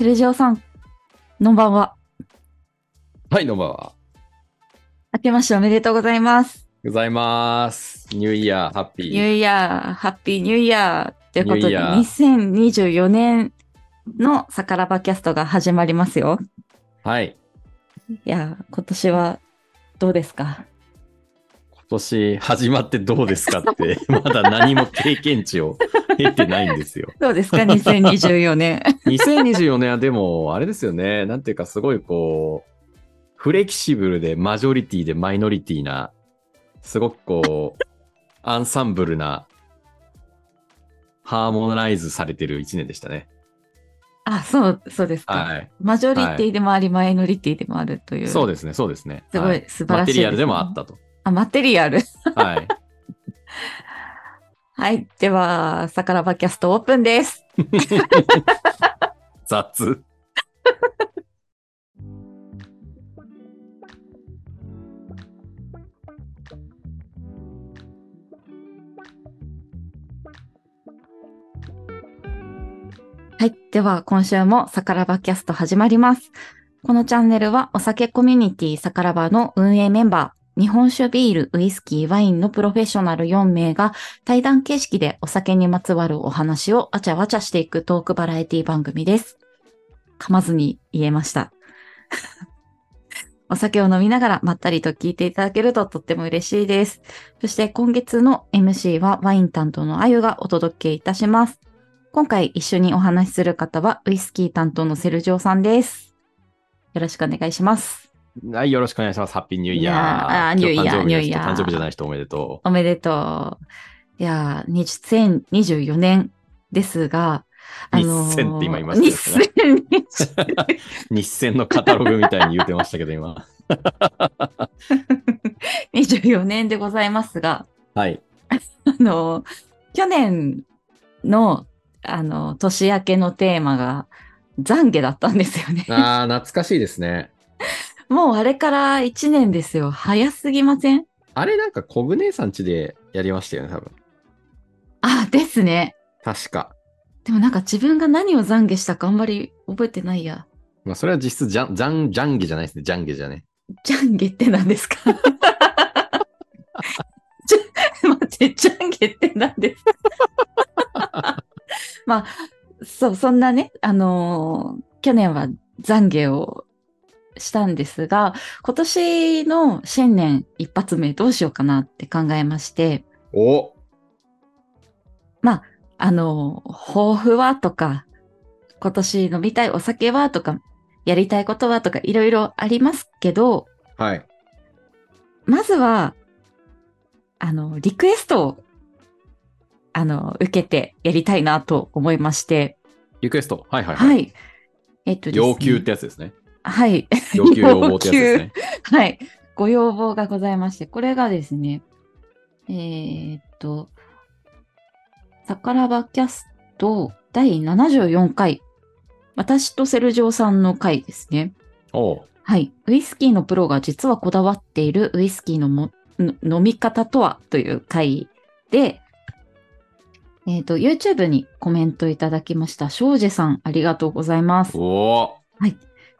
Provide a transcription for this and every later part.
セルジオさん、こんばんは。はい、こんばんは。明けましておめでとうございます。ございます。 New Year、happy。Newイヤー、ハッピーニューイヤーということで、ニューイヤー2024年のサカラバキャストが始まりますよ。はい。いやー、今年はどうですか？今年始まってどうですかって、まだ何も経験値を得てないんですよ。どうですか ?2024 年。2024年はでも、あれですよね。なんていうか、すごいこう、フレキシブルでマジョリティでマイノリティな、すごくこう、アンサンブルな、ハーモナイズされてる一年でしたね。あ、そう、そうですか。はい。マジョリティでもあり、マイノリティでもあるという。そうですね、そうですね。すごいはい素晴らしいねマテリアルでもあったと。あ、マテリアル。はい。はい。では、サカラバキャストオープンです。雑。はい。では、今週もサカラバキャスト始まります。このチャンネルはお酒コミュニティサカラバの運営メンバー、日本酒ビール、ウイスキー、ワインのプロフェッショナル4名が対談形式でお酒にまつわるお話をあちゃわちゃしていくトークバラエティ番組です。噛まずに言えました。お酒を飲みながらまったりと聞いていただけるととっても嬉しいです。そして今月の MC はワイン担当のあゆがお届けいたします。今回一緒にお話しする方はウイスキー担当のセルジオさんです。よろしくお願いします。はい、よろしくお願いします。ハッピーニューイヤー。ーあニューイヤー誕生日の人ニューイヤー誕生日じゃない人おめでとおめでとう。いやー、2024年ですが、日銭って今言いましたよね日銭う。日銭のカタログみたいに言ってましたけど、今。24年でございますが、はい。あの、去年の、あの、年明けのテーマが懺悔だったんですよね。ああ、懐かしいですね。もうあれから1年ですよ。早すぎません？あれなんかコグ姉さん家でやりましたよね、多分。あ、ですね。確か。でもなんか自分が何を懺悔したかあんまり覚えてないや。まあ、それは実質ジャン、ジャン、ジャンゲじゃないですね。ジャンゲじゃね。懺悔って何ですか？ちょ待って、懺悔って何ですか？まあ、そう、そんなね、あのー去年は懺悔をしたんですが、今年の新年一発目どうしようかなって考えまして、おあのー抱負はとか、今年飲みたいお酒はとか、やりたいことはとかいろいろありますけど、はい。まずは、あの、リクエストを、あの、受けてやりたいなと思いまして、リクエスト？はいはいははい。い。えっとね要求ってやつですね。はい。要求要望ってやつですね。はい。ご要望がございまして、これがですね、えーっと、サカラバキャスト第74回、私とセルジオさんの回ですね。はい。ウイスキーのプロが実はこだわっているウイスキーのもの飲み方とはという回で、えっ、と、YouTube にコメントいただきました、庄司さん、ありがとうございます。お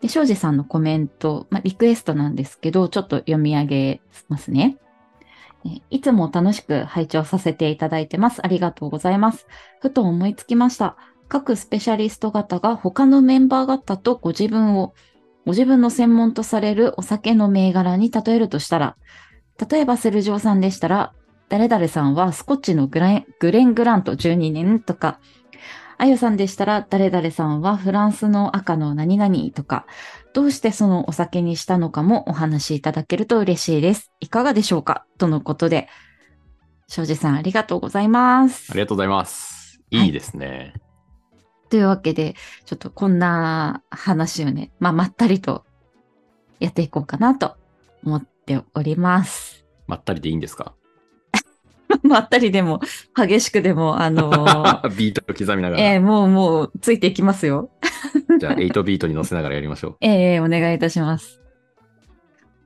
で、庄司さんのコメント、まあ、リクエストなんですけど、ちょっと読み上げますね。いつも楽しく拝聴させていただいてます。ありがとうございます。ふと思いつきました。各スペシャリスト方が他のメンバー方とご自分を、ご自分の専門とされるお酒の銘柄に例えるとしたら、例えばセルジオさんでしたら、誰々さんはスコッチのグラングレン・グラント12年とか、あゆさんでしたら、誰々さんはフランスの赤の何々とか、どうしてそのお酒にしたのかもお話しいただけると嬉しいです。いかがでしょうか？とのことで、庄司さんありがとうございますあ。りがとうございます。はいいいですね。というわけで、ちょっとこんな話をね、まあ、まったりとやっていこうかなと思っております。まったりでいいんですか？まったりでも、激しくでも、あのー ビートを刻みながら。えーもうもうついていきますよ。じゃあ、8ビートに乗せながらやりましょう。ええお願いいたします。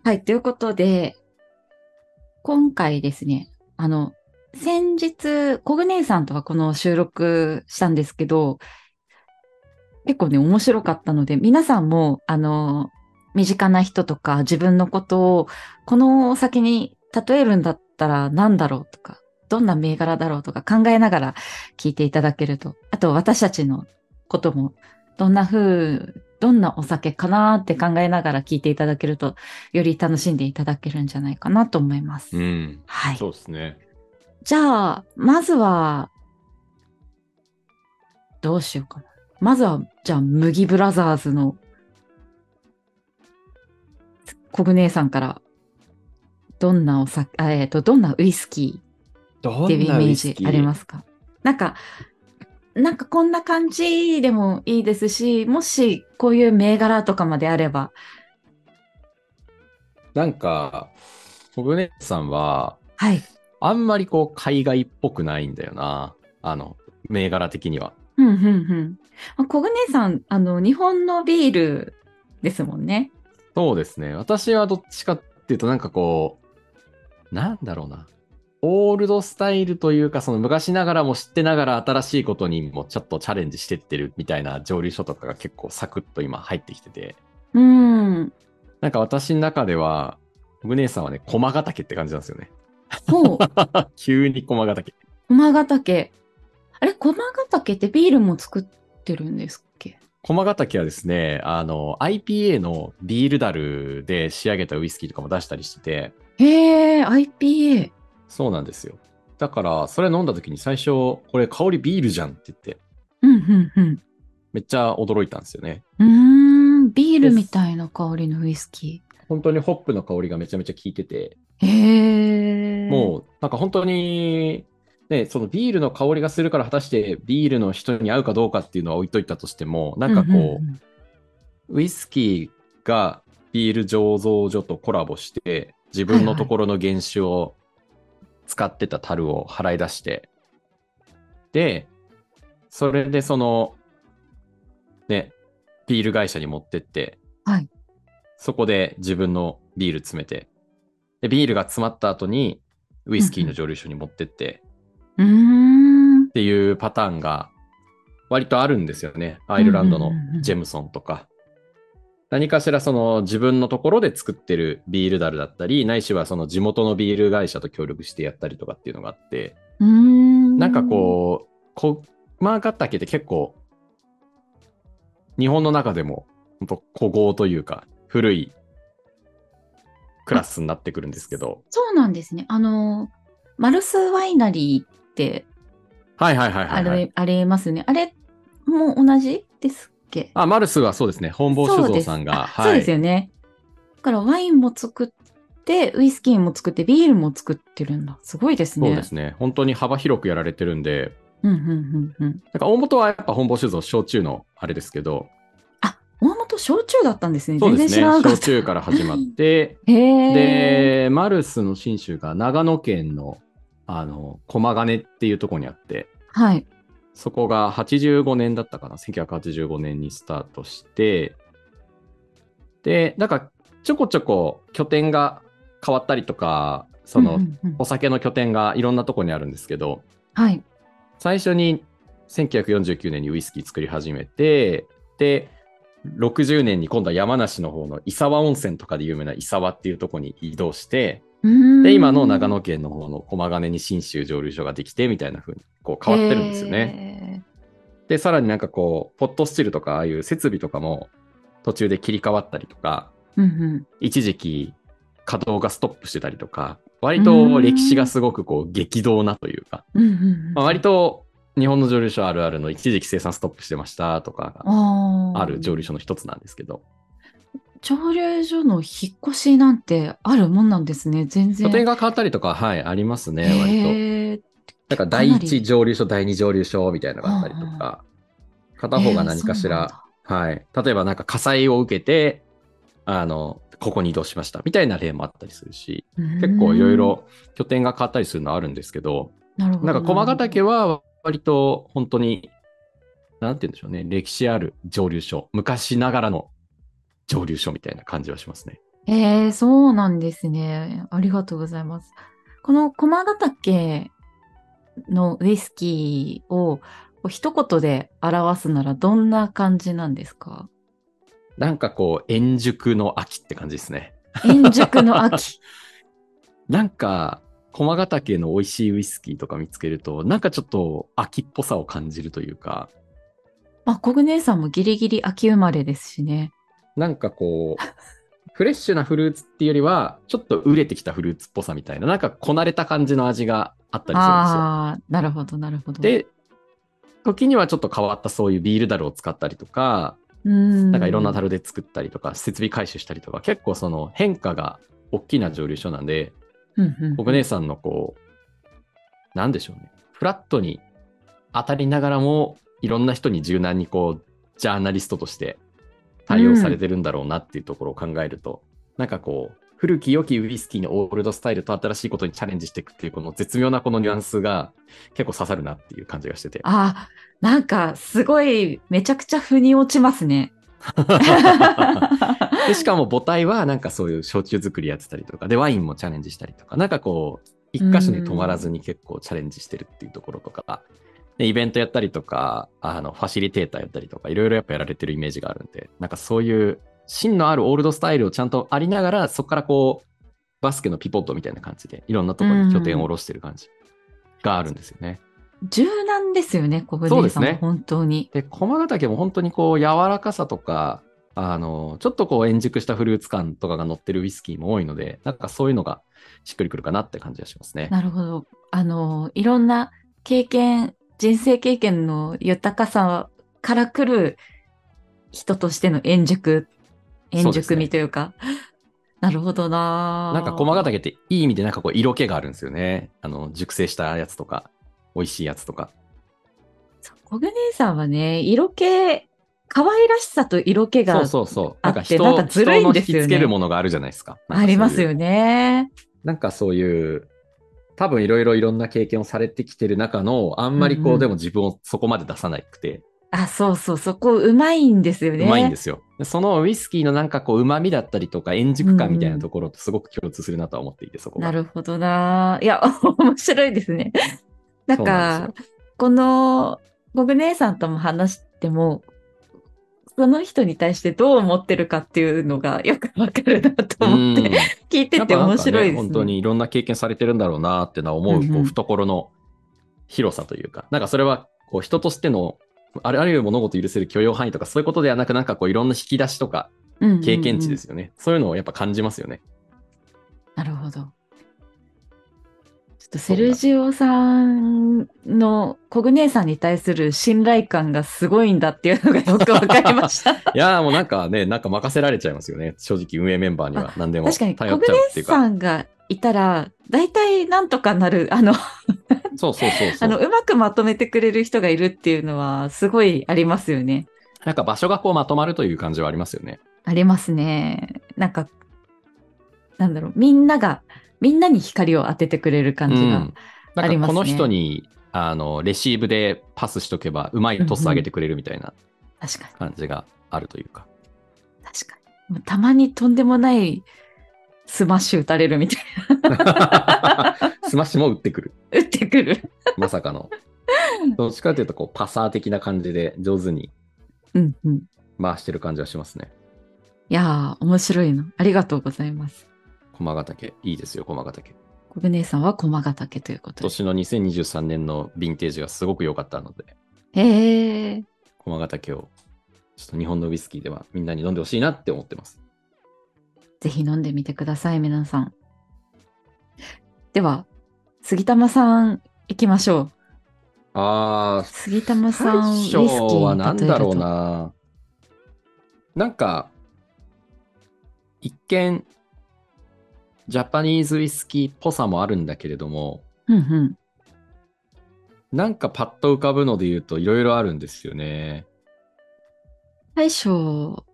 はい、ということで、今回ですね、あの、先日、コグネさんとはこの収録したんですけど、結構ね、面白かったので、皆さんも、あの、身近な人とか自分のことを、このお酒に例えるんだったら何だろうとか、どんな銘柄だろうとか考えながら聞いていただけると、あと私たちのことも、どんな風、どんなお酒かなって考えながら聞いていただけると、より楽しんでいただけるんじゃないかなと思います。うん。はい。そうですね。じゃあ、まずは、どうしようかな。まずは、じゃあ、麦ブラザーズの、コグ姉さんから、どんなお酒、あえっ、と、どんなウイスキどーっていうイメージありますすか？なんか、なんかこんな感じでもいいですし、もしこういう銘柄とかまであれば、なんか、小舟さんは、はい。あんまりこう、海外っぽくないんだよな。あの、銘柄的には。うん、うん、うん。まあコグ姉さん、あの、日本のビールですもんね。そうですね。私はどっちかっていうと、なんかこう、なんだろうな。オールドスタイルというか、その昔ながらも知ってながら新しいことにもちょっとチャレンジしてってるみたいな蒸留所とかが結構サクッと今入ってきてて、うん。なんか私の中では、グネーさんはね、駒ヶ岳って感じなんですよね。ほう。急に駒ヶ岳。駒ヶ岳。あれ、駒ヶ岳ってビールも作ってるんですっけ？駒ヶ岳はですね、あの、IPA のビールダルで仕上げたウイスキーとかも出したりしてて、へえ、IPA。そうなんですよ。だから、それ飲んだ時に最初、これ香りビールじゃんって言って、うん、うん、うん。めっちゃ驚いたんですよね。うーん、ビールみたいな香りのウイスキ本当にホップの香りがめちゃめちゃ効いてて、ー。へえ。もう、なんか本当に、ね、そのビールの香りがするから果たしてビールの人に合うかどうかっていうのは置いといたとしても、なんかこう、んんんウイスキーがビール醸造所とコラボして、自分のところの原酒を使ってた樽を払い出して、で、それでその、ね、ビール会社に持ってって、はいそこで自分のビール詰めて、で、ビールが詰まった後に、ウイスキーの蒸留所に持ってって、うーん。っていうパターンが割とあるんですよね。アイルランドのジェムソンとか。何かしらその自分のところで作ってるビールダルだったり、ないしはその地元のビール会社と協力してやったりとかっていうのがあって、ん。なんかこう、コマーカッタケって結構、日本の中でも本当古豪というか、古いクラスになってくるんですけど、そうなんですね。あの、マルスワイナリーってはいはいはいはあい、はい。れ、ありますね。あれも同じですっけあ、マルスはそうですね。本坊酒造さんが。あそうですよね。だからワインも作って、ウイスキーも作って、ビールも作ってるんだ。すごいですね。そうですね。本当に幅広くやられてるんで、うんうんうんうん。なんか大元はやっぱ本坊酒造焼酎のあれですけど、あ、大元焼酎だったんですね。全然そうですね。知らなかった。焼酎から始まって。で、マルスの新酒が長野県の、あの、駒ヶ根っていうところにあって、はい。そこが85年だったかな。1985年にスタートして、で、なんかちょこちょこ拠点が変わったりとか、その、お酒の拠点がいろんなとこにあるんですけど、はい。最初に1949年にウイスキー作り始めて、で、60年に今度は山梨の方の伊沢温泉とかで有名な伊沢っていうところに移動して、で、今の長野県の方の駒ヶ根に新州蒸留所ができてみたいな風にこう変わってるんですよね。ね。で、さらになんかこう、ポットスチルとかああいう設備とかも途中で切り替わったりとか、うんうん。一時期稼働がストップしてたりとか、割と歴史がすごくこう激動なというか、まあ、割と日本の蒸留所あるあるの一時期生産ストップしてましたとかがある蒸留所の一つなんですけど、蒸留所の引っ越しなんてあるもんなんですね。全然。拠点が変わったりとか、はい、ありますね、割と。なんか第一蒸留所、第二蒸留所みたいなのがあったりとか、片方が何かしら、はい。例えばなんか火災を受けて、あの、ここに移動しましたみたいな例もあったりするし、結構いろい。ろ拠点が変わったりするのあるんですけど、なるほど。なんか駒ヶ岳は。は割と本当に、なんて言うんでしょうね、歴史ある蒸留所、昔ながらの蒸留所みたいな感じはしますね。えー、そうなんですね。ありがとうございます。この駒ヶ岳のウイスキーをう一言で表すならどんな感じなんですか？なんかこう、円熟の秋って感じですね。円熟の秋。なんか、駒ヶ岳の美味しいウイスキーとか見つけると、なんかちょっと秋っぽさを感じるというか、まあ、コグ姉さんもギリギリ秋生まれですしね。なんかこう、フレッシュなフルーツっていうよりは、ちょっと熟れてきたフルーツっぽさみたいな、なんかこなれた感じの味があったりするんですよ。ああ、なるほど、なるほど。で、時にはちょっと変わったそういうビール樽を使ったりとか、うん、なんかいろんな樽で作ったりとか、設備回収したりとか、結構その変化が大きな蒸留所なんで、うんうん、僕姉さんのこう、なんでしょうね。フラットに当たりながらも、いろんな人に柔軟にこう、ジャーナリストとして対応されてるんだろうなっていうところを考えると、なんかこう、古き良きウイスキーのオールドスタイルと新しいことにチャレンジしていくっていう、この絶妙なこのニュアンスが結構刺さるなっていう感じがしてて。ああ、なんかすごい、めちゃくちゃ腑に落ちますね。でしかも母体はなんかそういう焼酎作りやってたりとか、で、ワインもチャレンジしたりとか、なんかこう、一箇所に止まらずに結構チャレンジしてるっていうところとか、でイベントやったりとか、あの、ファシリテーターやったりとか、いろいろやっぱやられてるイメージがあるんで、なんかそういう芯のあるオールドスタイルをちゃんとありながら、そこからこう、バスケのピポットみたいな感じで、いろんなところに拠点を下ろしてる感じがあるんですよね。柔軟ですよね、小舟さんは、そうですね本当に。で、駒ヶ岳も本当にこう、柔らかさとか、あの、ちょっとこう、円熟したフルーツ感とかが乗ってるウイスキーも多いので、なんかそういうのがしっくりくるかなって感じがしますね。なるほど。あの、いろんな経験、人生経験の豊かさから来る人としての円熟、円熟味というか。なるほどななんか駒ヶ岳っていい意味でなんかこう色気があるんですよね。あの、熟成したやつとか、美味しいやつとか。小舟さんはね、色気、可愛らしさと色気がそうそうそう。あってなんか人なんかずるいんですよね引きつけるものがあるじゃないですか。かそういうありますよね。なんかそういう、多分いろいろいろんな経験をされてきてる中の、あんまりこう、うんうんでも自分をそこまで出さなくて、あ、そうそう、そこうまいんですよね。うまいんですよ。でそのウイスキーのなんかこう、旨味だったりとか、円熟感みたいなところとすごく共通するなとは思っていて、そこが。なるほどな。いや、面白いですね。なんかで、この、ボグ姉さんとも話しても、その人に対してどう思ってるかっていうのがよくわかるなと思って、聞いてて面白いですね。本当にいろんな経験されてるんだろうなってのは思う、こう懐の広さというか、なんかそれはこう人としての、あるあるいは物事を許せる許容範囲とかそういうことではなく、なんかこういろんな引き出しとか経験値ですよね。そういうのをやっぱ感じますよね。なるほど。ちょっとセルジオさんのコグ姉さんに対する信頼感がすごいんだっていうのがよくわかりました。いやーもうなんかね、なんか任せられちゃいますよね。正直運営メンバーには 何でも確かに、コグ姉ちゃうっていうか。さんがいたら、大体なんとかなる、あの、そうそうそう。あの、うまくまとめてくれる人がいるっていうのは、すごいありますよね。なんか場所がこうまとまるという感じはありますよね。ありますね。なんか、なんだろう、みんなが、みんなに光を当ててくれる感じが。うん、なんありますねかこの人に、あの、レシーブでパスしとけば、うまいトス上げてくれるみたいな感じがあるというか。確かに。たまにとんでもないスマッシュ打たれるみたい スマッシュも打ってくる。な。打ってくる。まさかの。どっちかというと、こう、パサー的な感じで上手にうんうん。回してる感じはしますね。いやー、面白いの。ありがとうございます。駒ヶ岳。いいですよ、駒ヶ岳。小舟さんは駒ヶ岳ということで。今年の2023年のヴィンテージがすごく良かったので、へえ。駒ヶ岳を、ちょっと日本のウイスキーではみんなに飲んでほしいなって思ってます。ぜひ飲んでみてください、皆さん。では、杉玉さん行きましょう。あー、杉玉さん、ウイスキーはに例えると何だろうな。なんか、一見、ジャパニーズウイスキーっぽさもあるんだけれども、うんうん。なんかパッと浮かぶので言うといろいろあるんですよね。大将、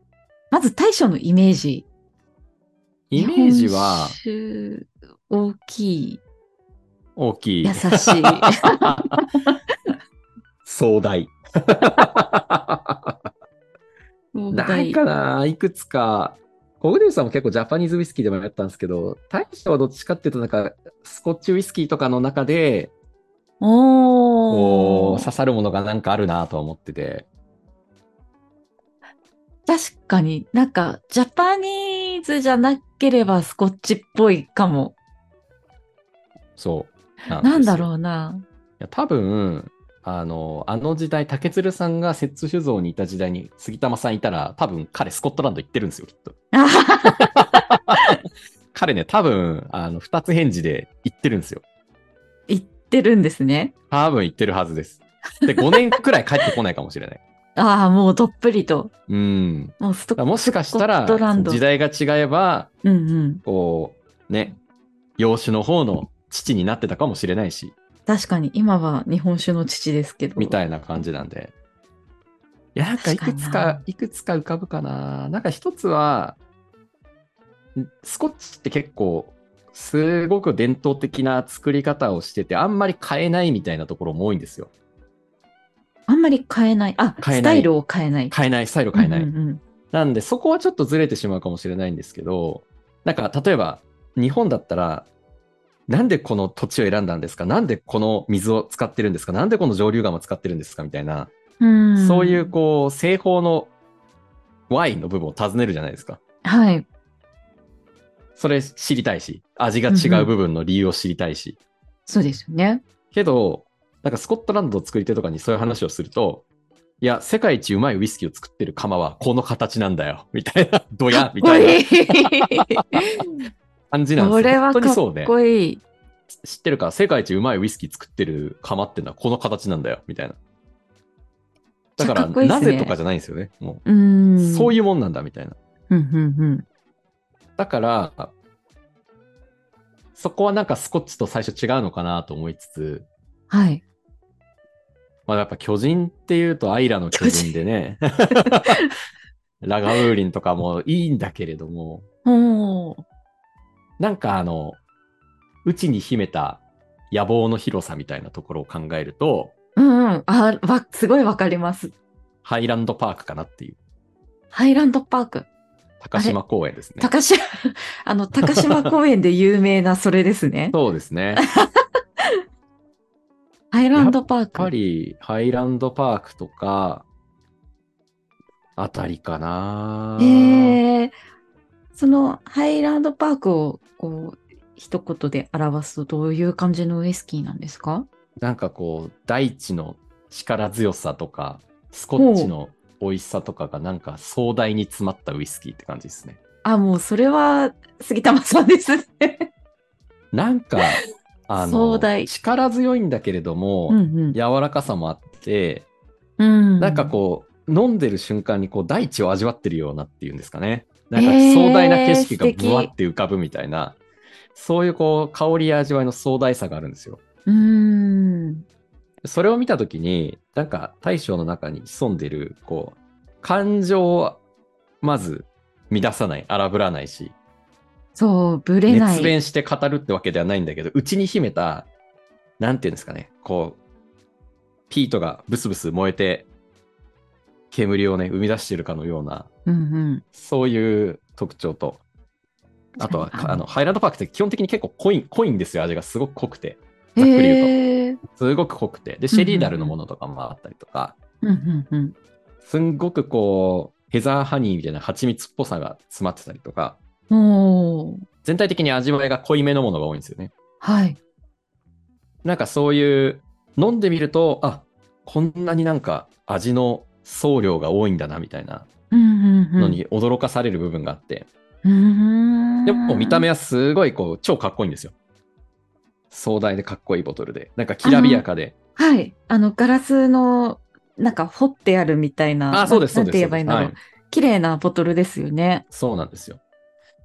まず大将のイメージ。イメージは大きい、大きい優。しい。壮大。壮大ないかないくつか。コグデルさんも結構ジャパニーズウイスキーでもやったんですけど、大将はどっちかっていうとなんか、スコッチウイスキーとかの中で、おー。こう、刺さるものがなんかあるなとは思ってて。確かになんか、ジャパニーズじゃなければスコッチっぽいかも。そう。なんだうろうな。いや多分、あの、あの時代、竹鶴さんが摂津酒造にいた時代に杉玉さんいたら、多分彼スコットランド行ってるんですよ、きっと。彼ね、多分、あの、二つ返事で行ってるんですよ。言ってるんですね。多分行ってるはずです。で、5年くらい帰ってこないかもしれない。ああ、もうどっぷりと。うん。もうストもしかしたら時代が違えば、うんうん。こう、ね、養子の方の父になってたかもしれないし、確かに今は日本酒の父ですけど。みたいな感じなんで。いや、なんかいくつ確かいくつか浮かぶかな。なんか一つは、んスコッチって結構、すごく伝統的な作り方をしてて、あんまり変えないみたいなところも多いんですよ。あんまり変えない。あ、変えないスタイルを変えない。変えない、スタイル変えない。うんうんうんなんで、そこはちょっとずれてしまうかもしれないんですけど、なんか、例えば、日本だったら、なんでこの土地を選んだんですか？なんでこの水を使ってるんですか？なんでこの上流川を使ってるんですか？みたいな、うんそういう、こう、製法の Y の部分を尋ねるじゃないですか。はい。それ知りたいし、味が違う部分の理由を知りたいし。そうですよね。けど、なんかスコットランドの作り手とかにそういう話をすると、いや、世界一うまいウイスキーを作ってる釜はこの形なんだよ、みたいな、ドヤ、みたいなな。感じなんですよ。これはかっ。こいい。知ってるか世界一うまいウイスキー作ってる釜ってのはこの形なんだよ、みたいな。だから、かいいねなぜとかじゃないんですよね。もう。う、そういいうもんなんだ、みたいな。うん。うんうんだから、そこはなんかスコッチと最初違うのかなと思いつつ、はい。まあやっぱ巨人っていうとアイラの巨人でね、ラガウーリンとかもいいんだけれども、なんかあの、内に秘めた野望の広さみたいなところを考えると、うんうん。あ、わ、すごいわかります。ハイランドパークかなっていう、ハイランドパーク。高島公園ですね。高島、あの、高島公園で有名なそれですね。そうですね。ハイランドパーやっぱク。りハイランドパークとか、あたりかな。えー、そのハイランドパークをこう一言で表すとどういう感じのウイスキーなんですか？なんかこう、大地の力強さとか、スコッチの美味しさとかがなんか壮大に詰まったウイスキーって感じですね。あ、もうそれは杉玉さんですね。なんか、あの、壮大力強いんだけれども、うんうん。柔らかさもあって、うん、なんかこう、飲んでる瞬間にこう、大地を味わってるようなっていうんですかね。なんかえー壮大な景色が素敵ブワって浮かぶみたいな、そういうこう、香りや味わいの壮大さがあるんですよ。う。うん。それを見たときに、なんか大将の中に潜んでる、こう、感情をまず乱さない、荒ぶらないし、そう、ぶれない。熱弁して語るってわけではないんだけど、内に秘めた、なんていうんですかね、こう、ピートがブスブス燃えて、煙をね、生み出しているかのような、うんうん。そういう特徴と、あとは、あの、ハイランドパークって基本的に結構濃い、濃いんですよ、味がすごく濃くて。ざっくり言うとすごく濃くて。で、シェリーダルのものとかもあったりとか、うんうんうん。すんごくこう、ヘザーハニーみたいな蜂蜜っぽさが詰まってたりとか、全体的に味わいが濃いめのものが多いんですよね。はい。なんかそういう、飲んでみると、あ、こんなになんか味の総量が多いんだな、みたいなうんうんうん。のに驚かされる部分があって、うーん。でも見た目はすごいこう、超かっこいいんですよ。壮大でかっこいいボトルで。なんかきらびやかで。はい。あの、ガラスの、なんか掘ってあるみたいな。あ、そうです、そうんです。なて言えばいいんだろう。はい綺麗なボトルですよね。そうなんですよ。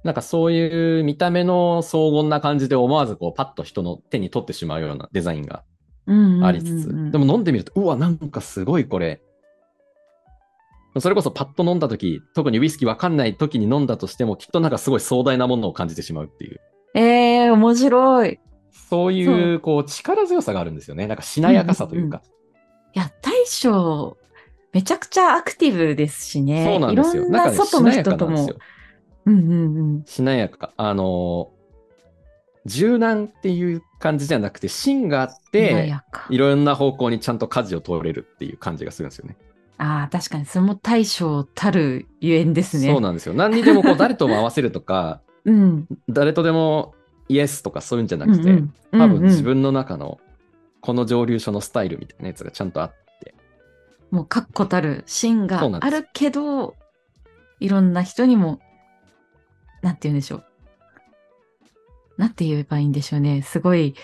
なんかそういう見た目の荘厳な感じで思わずこうパッと人の手に取ってしまうようなデザインがうんうんうんうんありつつ、でも飲んでみると、うわ、なんかすごいこれ。それこそパッと飲んだ時、特にウイスキーわかんない時に飲んだとしても、きっとなんかすごい壮大なものを感じてしまうっていう。ええー、面白い。いそういう、こう、力強さがあるんですよね。なんかしなやかさというか。や、大将、めちゃくちゃアクティブですしね。そうなんですよ。いろんな外の人とも。うんうんうん。しなやか。あのー柔軟っていう感じじゃなくて、芯があっ穏て、いろんな方向にちゃんと舵を通れるっていう感じがするんですよね。ああ、確かに、それも大将たるゆえんですね。そうなんですよ。何にでもこう誰とも合わせるとか、うん。誰とでもイエスとかそういうんじゃなくて、うんうん多分自分の中のこの蒸留所のスタイルみたいなやつがちゃんとあって、もう確固たる芯があるけど、いろんな人にも、なんて言うんでしょう。なんて言えばいいんでしょうね。すごい、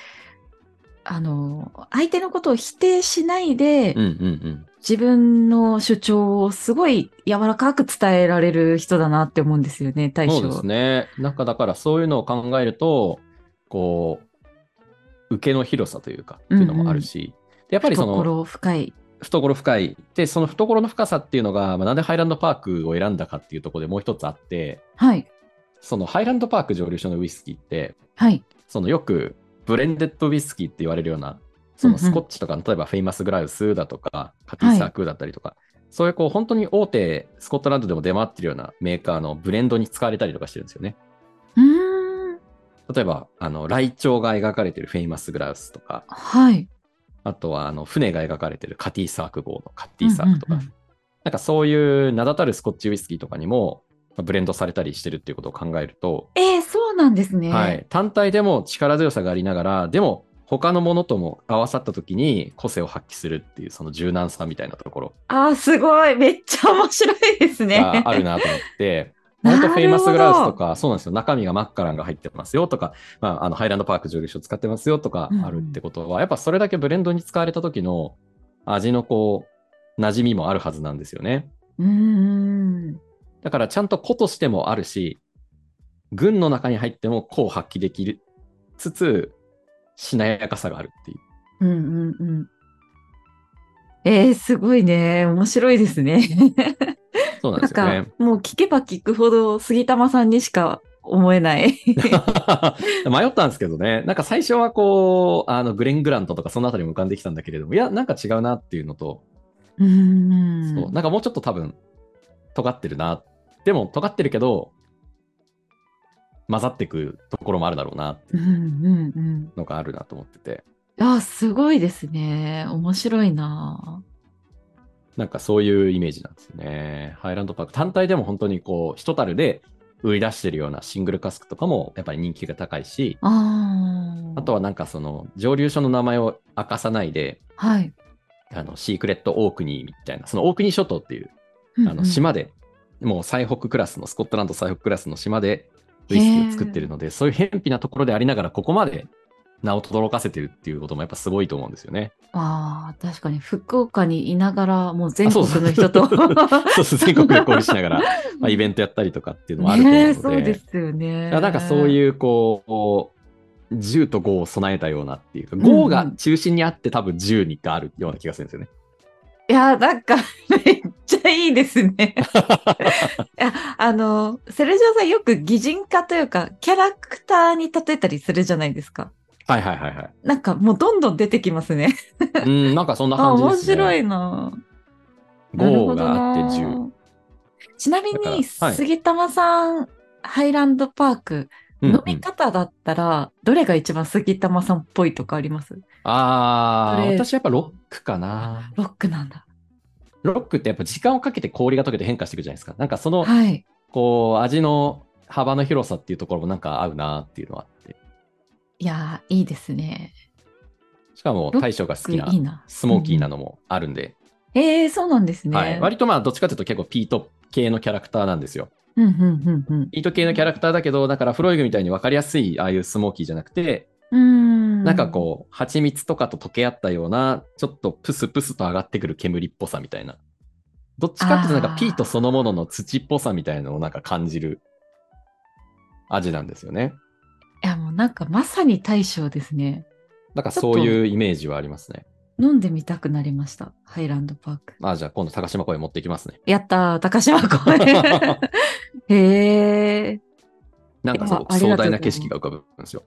あの、相手のことを否定しないで、うんうんうん。自分の主張をすごい柔らかく伝えられる人だなって思うんですよね、大将。そうですね。なんかだからそういうのを考えると、こう、受けの広さというか、っていうのもあるし、でやっぱりその、懐深い。懐深い。で、その懐の深さっていうのが、まあ、なんでハイランドパークを選んだかっていうところでもう一つあって、はい。そのハイランドパーク蒸留所のウイスキーって、はい。そのよくブレンデッドウイスキーって言われるような、そのうんうんスコッチとか、例えばフェイマスグラウスだとか、カティサークだったりとか、そういうこう本当に大手スコットランドでも出回ってるようなメーカーのブレンドに使われたりとかしてるんですよね。うーん。例えば、あの、ライチョウが描かれてるフェイマスグラウスとか、はい。あとはあの船が描かれてるカティサーク号のカティサークとか、うんうんうんなんかそういう名だたるスコッチウイスキーとかにもまあブレンドされたりしてるっていうことを考えると、えー、そうなんですね。はい、単体でも力強さがありながら、でも他のものとも合わさった時に個性を発揮するっていうその柔軟さみたいなところあー、すごい。めっちゃ面白いですね。があるなと思って、本当フェイマスグラウスとか、そうなんですよ。中身がマッカランが入ってますよとか、まあ、あのハイランドパーク蒸留所使ってますよとかあるってことは、やっぱそれだけブレンドに使われた時の味のこう、馴染みもあるはずなんですよね。うーん。だからちゃんと個としてもあるし、軍の中に入っても個を発揮できるつつ、しなやかさがあるっていう。うんうんうん。えー、すごいね。面白いですね。そうなんですよね。、もう聞けば聞くほど杉玉さんにしか思えない。迷ったんですけどね、なんか最初はこう、あのグレン・グラントとかそのあたりも浮かんできたんだけれども、いや、なんか違うなっていうのと、うーん。そうなんかもうちょっと多分、尖ってるな。でも、尖ってるけど、混ざっていくところもあるだろうなってうんいううんうん。のがあるなと思ってて、あ、すごいですね。面白いな。なんかそういうイメージなんですよね。ハイランドパーク単体でも本当にこう、一たるで売り出してるようなシングルカスクとかもやっぱり人気が高いし、あとはなんかその、蒸留所の名前を明かさないで、はい。あの、シークレットオークニーみたいな、そのオークニー諸島っていう、あの、うんうん島で、もう最北クラスの、スコットランド最北クラスの島で、ウイスキーを作ってるので、そういう偏僻なところでありながら、ここまで名を轟かせてるっていうこともやっぱすごいと思うんですよね。ああ、確かに福岡にいながら、もう全国の人と。そうそう、全国旅行しながら、まあ、イベントやったりとかっていうのもあると思うので、そうですよね。なんかそういう、こう、銃と5を備えたようなっていうか、ん5が中心にあって多分10にがあるような気がするんですよね。いや、なんか、めっちゃいいですね。あの、セルジオさんよく擬人化というか、キャラクターに例えたりするじゃないですか。はいはいはいはい。なんかもうどんどん出てきますね。うん、なんかそんなあ、感じですね。面白いな。なる5ほどがあってな10。ちなみに、はい杉玉さん、ハイランドパーク、うん飲み方だったら、どれが一番杉玉さんっぽいとかあります？ああ、私やっぱロックかな。ロックなんだ。ロックってやっぱ時間をかけて氷が溶けて変化していくじゃないですか。なんかその、はい。こう、味の幅の広さっていうところもなんか合うなっていうのはあって。いやー、いいですね。しかも大将が好きな。スモーキーなのもあるんで、えー、そうなんですね。はい。割とまあどっちかというと結構ピート系のキャラクターなんですよ。うんうんうんピート系のキャラクターだけど、だからフロイグみたいに分かりやすいああいうスモーキーじゃなくて、うん。なんかこう、蜂蜜とかと溶け合ったような、ちょっとプスプスと上がってくる煙っぽさみたいな。どっちかっていうとなんかピートそのものの土っぽさみたいなのをなんか感じる味なんですよね。いや、もうなんかまさに大将ですね。だからそういうイメージはありますね。飲んでみたくなりました。ハイランドパーク。まあじゃあ今度高島公園持っていきますね。やったー、高島公園。へえ。いなんかすごくいやありがとう壮大な景色が浮かぶんですよ。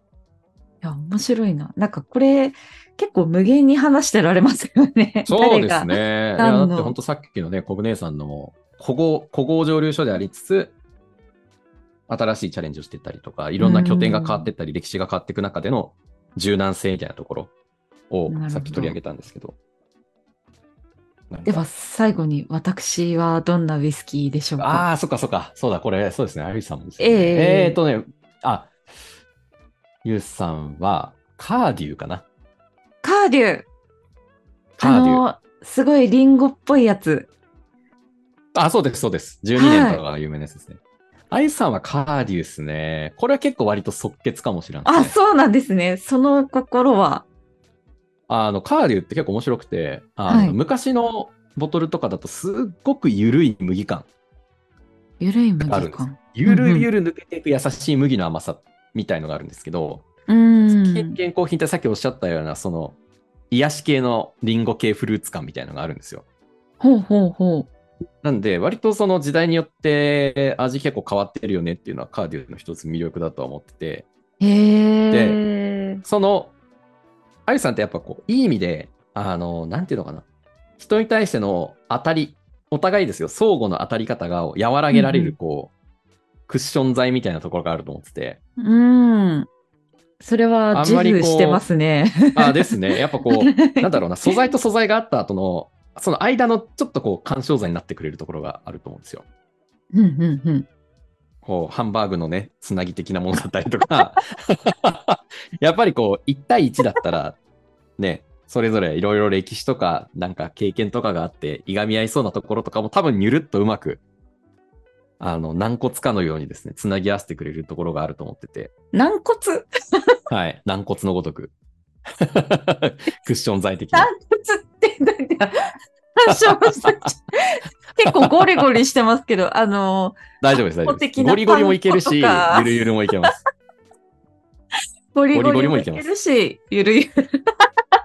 や、面白いな。なんかこれ、結構無限に話してられますよね。そうです。ね。いやだって本当さっきのね、コブ姉さんのも古豪、古豪蒸留所でありつつ、新しいチャレンジをしてたりとか、いろんな拠点が変わっていったり、歴史が変わっていく中での柔軟性みたいなところをさっき取り上げたんですけど。なんかでは最後に私はどんなウイスキーでしょうか？ああ、そっかそっか。そうだ、これ、そうですね。あゆさんもですね。えええーっとね、あ、ゆうさんは、カーデューかな？カーデューカーデュー。あの、すごいリンゴっぽいやつ。あ、そうです、そうです。12年とかが有名なやつですね。あゆさんはカーデューですね。これは結構割と即決かもしれないね。そうなんですね。その心は。あの、カーデューって結構面白くて、あのはい昔のボトルとかだとすっごく緩い麦感。ゆるい麦あるんです感。ゆるゆる抜けていく優しい麦の甘さみたいのがあるんですけど、うーん。健康品ってさっきおっしゃったような、その、癒し系のリンゴ系フルーツ感みたいのがあるんですよ。ほうほうほう。なんで、割とその時代によって味結構変わってるよねっていうのはカーデューの一つ魅力だとは思ってて、へえ。その、あゆさんってやっぱこう、いい意味で、あの、なんていうのかな。人に対しての当たり、お互いですよ、相互の当たり方が和らげられる、うんうんこう、クッション材みたいなところがあると思ってて。うーん。それは自あんまりこう負してますね。あですね。やっぱこう、なんだろうな、素材と素材があった後の、その間のちょっとこう、干渉剤になってくれるところがあると思うんですよ。うんうんうん。こう、ハンバーグのね、つなぎ的なものだったりとか、やっぱりこう、1対1だったら、ね、それぞれいろいろ歴史とか、なんか経験とかがあって、いがみ合いそうなところとかも多分にゅるっとうまく、あの、軟骨かのようにですね、つなぎ合わせてくれるところがあると思ってて、軟骨？はい、軟骨のごとく。クッション材的な軟。骨ってなんか、発症した結構ゴリゴリしてますけど、あの、大丈夫です、大丈夫です。ゴリゴリもいけるし、ゆるゆるもいけます。ゴリゴゴリもいけるし、ゆるゆる。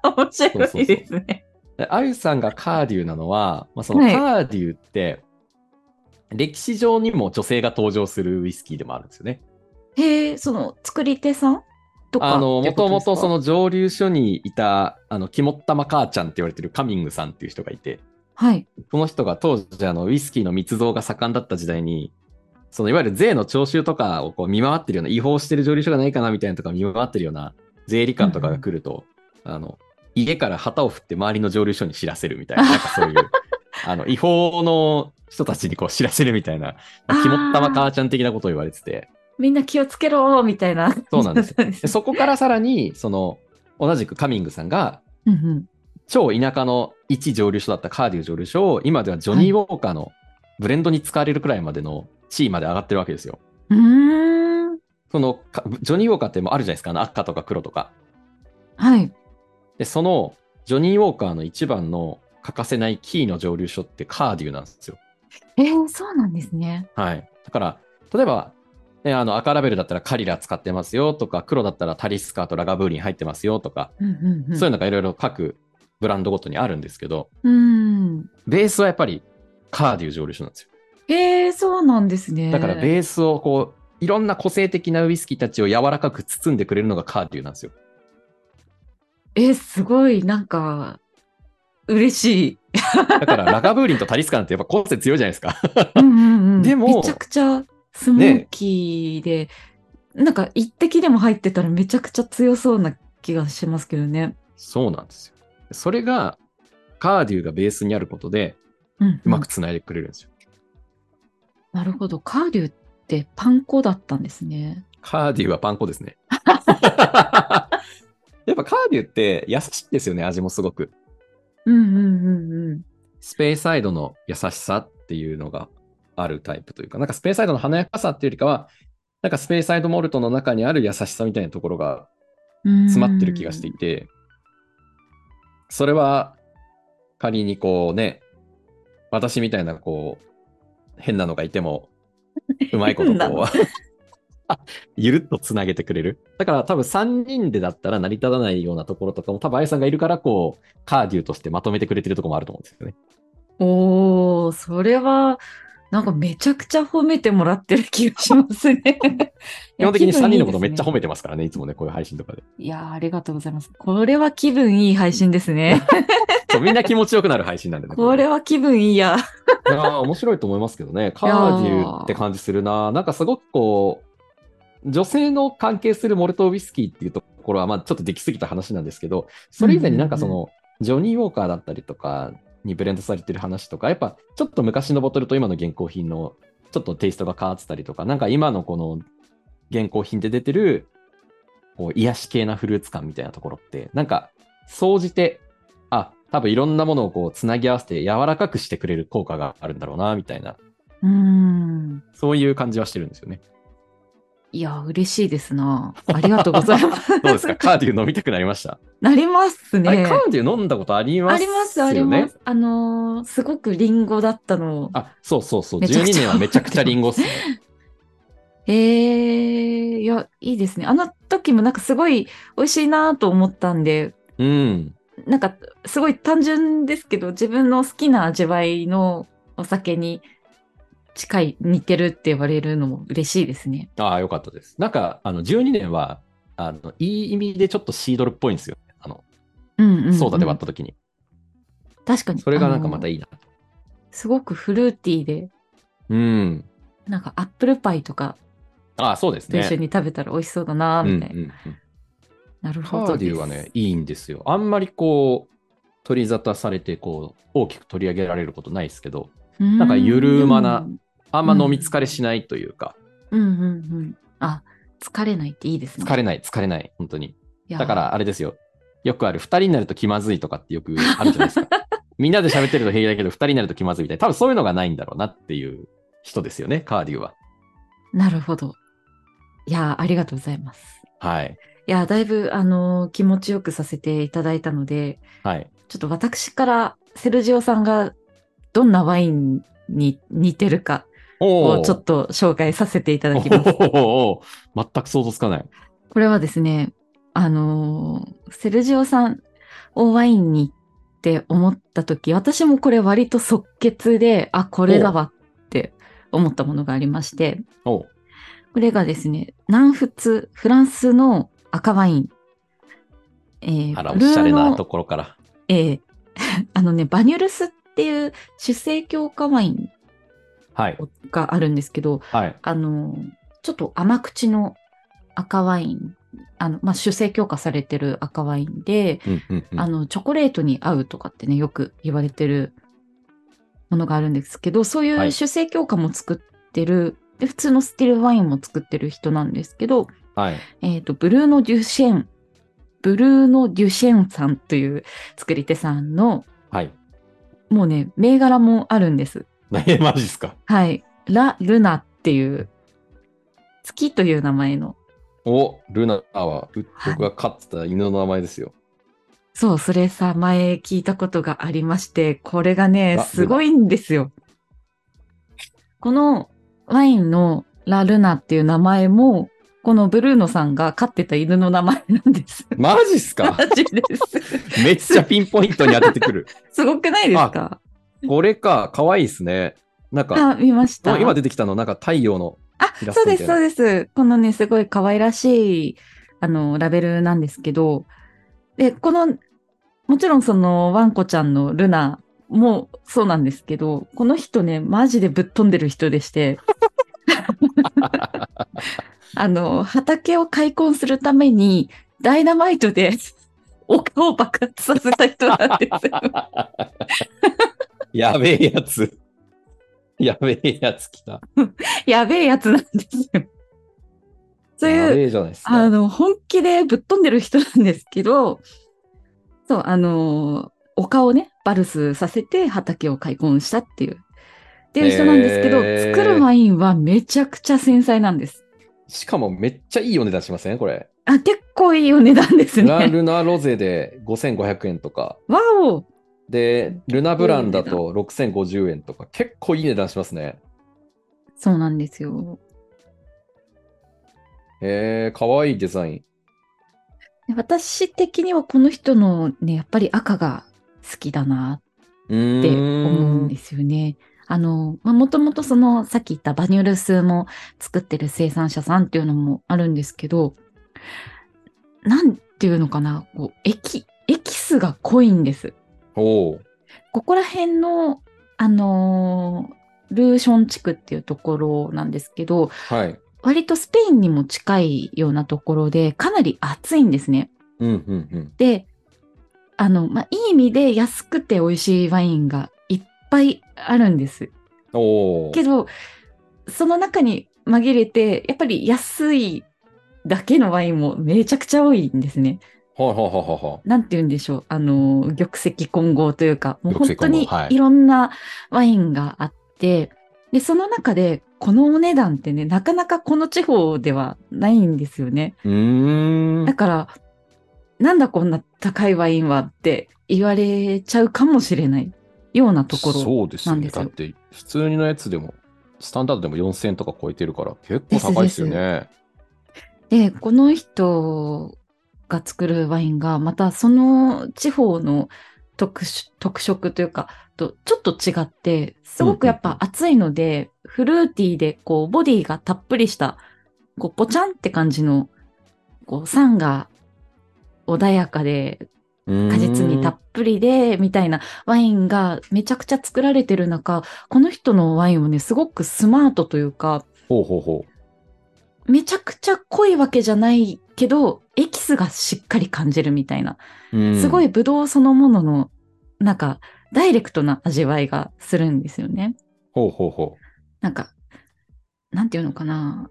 面白いですね。であゆさんがカーデューなのは、まあ、そのはいカーデューって、歴史上にも女性が登場するウイスキーでもあるんですよね。へえ、その作り手さん？とかあの、もともとその、の上流所にいた、あの、肝っ玉母ちゃんって言われてるカミングさんっていう人がいて、はい。この人が当時、あの、ウイスキーの密造が盛んだった時代に、そのいわゆる税の徴収とかをこう見回ってるような、違法してる上流所がないかなみたいなとか見回ってるような税理官とかが来ると、あの、家から旗を振って周りの上流所に知らせるみたいな、なんかそういう、あの、違法の人たちにこう知らせるみたいな、肝っ玉母ちゃん的なことを言われてて、みんな気をつけろみたいな。そうなんです そこからさらに、その、同じくカミングさんが、うんうん超田舎の一上流所だったカーデュー上流所を、今ではジョニー・ウォーカーのブレンドに使われるくらいまでの地位まで上がってるわけですよ。うーん。その、かジョニー・ウォーカーってもうあるじゃないですか、赤とか黒とか。はい。で、その、ジョニー・ウォーカーの一番の欠かせないキーの上流所ってカーデューなんですよ。えー、そうなんですね。はい。だから、例えば、ね、あの赤ラベルだったらカリラ使ってますよとか、黒だったらタリスカーとラガブーリン入ってますよとか、うんうんうん。そういうのがいろいろ各ブランドごとにあるんですけど、うん。ベースはやっぱりカーデュー上流所なんですよ。えー、そうなんですね。だからベースをこう、いろんな個性的なウイスキーたちを柔らかく包んでくれるのがカーデューなんですよ。えー、すごい、なんか、嬉しい。だからラガブーリンとタリスカーなんてやっぱ個性強いじゃないですか。うんうんうん。でもめちゃくちゃスモーキーで、なんか一滴でも入ってたらめちゃくちゃ強そうな気がしますけどね。そうなんですよ。それが、カーデューがベースにあることで、うん、うん。うまくつないでくれるんですよ。なるほど。カーデューってパン粉だったんですね。カーデューはパン粉ですね。やっぱカーデューって優しいんですよね、味もすごく。うんうんうんうん。スペイサイドの優しさっていうのがあるタイプというか、なんかスペイサイドの華やかさっていうよりかは、なんかスペイサイドモルトの中にある優しさみたいなところが詰まってる気がしていて、それは仮にこうね、私みたいなこう、変なのがいても、うまいことこう、ゆるっとつなげてくれる。だから多分3人でだったら成り立たないようなところとかも多分あゆさんがいるからこう、カーデューとしてまとめてくれてるところもあると思うんですよね。おー、それは、なんかめちゃくちゃ褒めてもらってる気がしますね。基本的に3人のことめっちゃ褒めめてますからね、いつもね、こういう配信とかで。いやー、ありがとうございます。これは気分いい配信ですね。そうみんな気持ちよくなる配信なんでね。これは気分いいや。いやー面白いと思いますけどね。カーデューって感じするな。なんかすごくこう、女性の関係するモルトウイスキーっていうところは、まあちょっとできすぎた話なんですけど、それ以前になんかその、ジョニー・ウォーカーだったりとかにブレンドされてる話とか、やっぱちょっと昔のボトルと今の現行品のちょっとテイストが変わってたりとか、なんか今のこの現行品で出てる、こう癒し系なフルーツ感みたいなところって、なんか、総じて、あ、多分いろんなものをこう、つなぎ合わせて柔らかくしてくれる効果があるんだろうな、みたいな、うーん。そういう感じはしてるんですよね。いや、嬉しいですな。ありがとうございます。どうですかカーデュー飲みたくなりました、なりますね。カーデュー飲んだことありますよねあります、あります。あのーすごくリンゴだったのを。あ、そうそうそう。めちゃくちゃ12年はめちゃくちゃリンゴっすね。えー、いや、いいですね。あの時もなんかすごい美味しいなと思ったんで、うん。なんかすごい単純ですけど、自分の好きな味わいのお酒に近い、似てるって言われるのも嬉しいですね。ああ、よかったです。なんか、あの、12年は、あの、いい意味でちょっとシードルっぽいんですよ。あの、うんうん、うん。ソーダで割った時に。確かに。それがなんかまたい。いいな。すごくフルーティーで、うん。なんかアップルパイとかああ、そうですね。と一緒に食べたら美味しそうだなうんみたいな。うんうんなるカほどです。ーデューはね、いいんですよ。あんまりこう、取り沙汰されて、こう、大きく取り上げられることないですけど、ん、なんかゆるまなうんあんま飲み疲れしないというか、うんうんうん。あ、疲れないっていいですね。疲れない、疲れない、本当に。だから、あれですよ。よくある、二人になると気まずいとかってよくあるじゃないですか。みんなで喋ってると平気だけど、二人になると気まずいみたいな。多分そういうのがないんだろうなっていう人ですよね、カーデューは。なるほど。いや、ありがとうございます。はい。いや、だいぶ、あの気持ちよくさせていただいたので、はい。ちょっと私からセルジオさんがどんなワインに似てるかおをちょっと紹介させていただきます。全く想像つかない。これはですね、あのーセルジオさんをワインにって思った時、私もこれ割と即決で、あ、これだわって思ったものがありまして、これがですね、南仏、フランスの赤ワイン。えーあら、おしゃれなのところから。えー あのね、バニュルスっていう主成強化ワインはい。があるんですけど、はい。あの、ちょっと甘口の赤ワイン、あの、まあ、主成強化されてる赤ワインで、うんうんうんあの、チョコレートに合うとかってね、よく言われてるものがあるんですけど、そういはいう主成強化も作ってる、で普通のスティルワインも作ってる人なんですけど、はい。えっ、と、ブルーノ・デュシェン、ブルーノ・デュシェンさんという作り手さんの、はい。もうね、銘柄もあるんです。え、マジっすか？はい。ラ・ルナっていう、月という名前の、お、ルナは、僕が飼ってた犬の名前ですよ。そう、それさ、前聞いたことがありまして、これがね、ラすごいんですよ。このワインのラ・ルナっていう名前も、このブルーノさんが飼ってた犬の名前なんです。マジっすか？マジです。めっちゃピンポイントに当ててくる。すごくないですか？これか、かわいいっすね。なんか、あ、見ました。今出てきたの、なんか太陽の。あそうです、そうです。このね、すごい可愛らしい、あの、ラベルなんですけど、で、この、もちろんその、ワンコちゃんのルナもそうなんですけど、この人ね、マジでぶっ飛んでる人でして、あの、畑を開墾するために、ダイナマイトで、丘を爆発させた人なんですよ。やべえやつ。やべえやつ来た。やべえやつなんですよ。そういう。あの、本気でぶっ飛んでる人なんですけど、そう、あの、丘をね、バルスさせて畑を開墾したっていう、っていう人なんですけど、作るワインはめちゃくちゃ繊細なんです。しかもめっちゃいいお値段しません？これ。あ、結構いいお値段ですラね。ルナロゼで5500円とか。わおで、ルナブランだと6050円とか。結構いい値段しますね。そうなんですよ。へえ、かわいいデザイン。で私的にはこの人のね、やっぱり赤が好きだなって思うんですよね。あの、まあ、もともとその、さっき言ったバニュルスも作ってる生産者さんっていうのもあるんですけど、なんていうのかな、こう、エキ、エキスが濃いんです。おうここら辺の、あのールーション地区っていうところなんですけど、はい。割とスペインにも近いようなところで、かなり暑いんですね。うんうんうん。で、あの、まあ、いい意味で安くて美味しいワインがいっぱいあるんです。けど、その中に紛れて、やっぱり安いだけのワインもめちゃくちゃ多いんですね。はいはいはいはいはい。なんて言うんでしょう。あの、玉石混合というか、もう本当にはいいろんなワインがあって、で、その中で、このお値段ってね、なかなかこの地方ではないんですよね。だ。から、なんだこんな高いワインはって言われちゃうかもしれないようなところ。そうですよね。なんですよだって、普通のやつでも、スタンダードでも4000とか超えてるから、結構高いですよね。で、この人が作るワインが、またその地方の特殊特色というか、とちょっと違って、すごくやっぱ暑いので、フルーティーで、こう、ボディがたっぷりした、こう、ポチャンって感じの、こう、酸が穏やかで、果実味たっぷりで、みたいなワインがめちゃくちゃ作られてる中、この人のワインはね、すごくスマートというか、ほうほうほめちゃくちゃ濃いわけじゃないけど、エキスがしっかり感じるみたいな。すごい、ブドウそのものの、なんか、ダイレクトな味わいがするんですよね。ほうほうほなんか、なんていうのかな。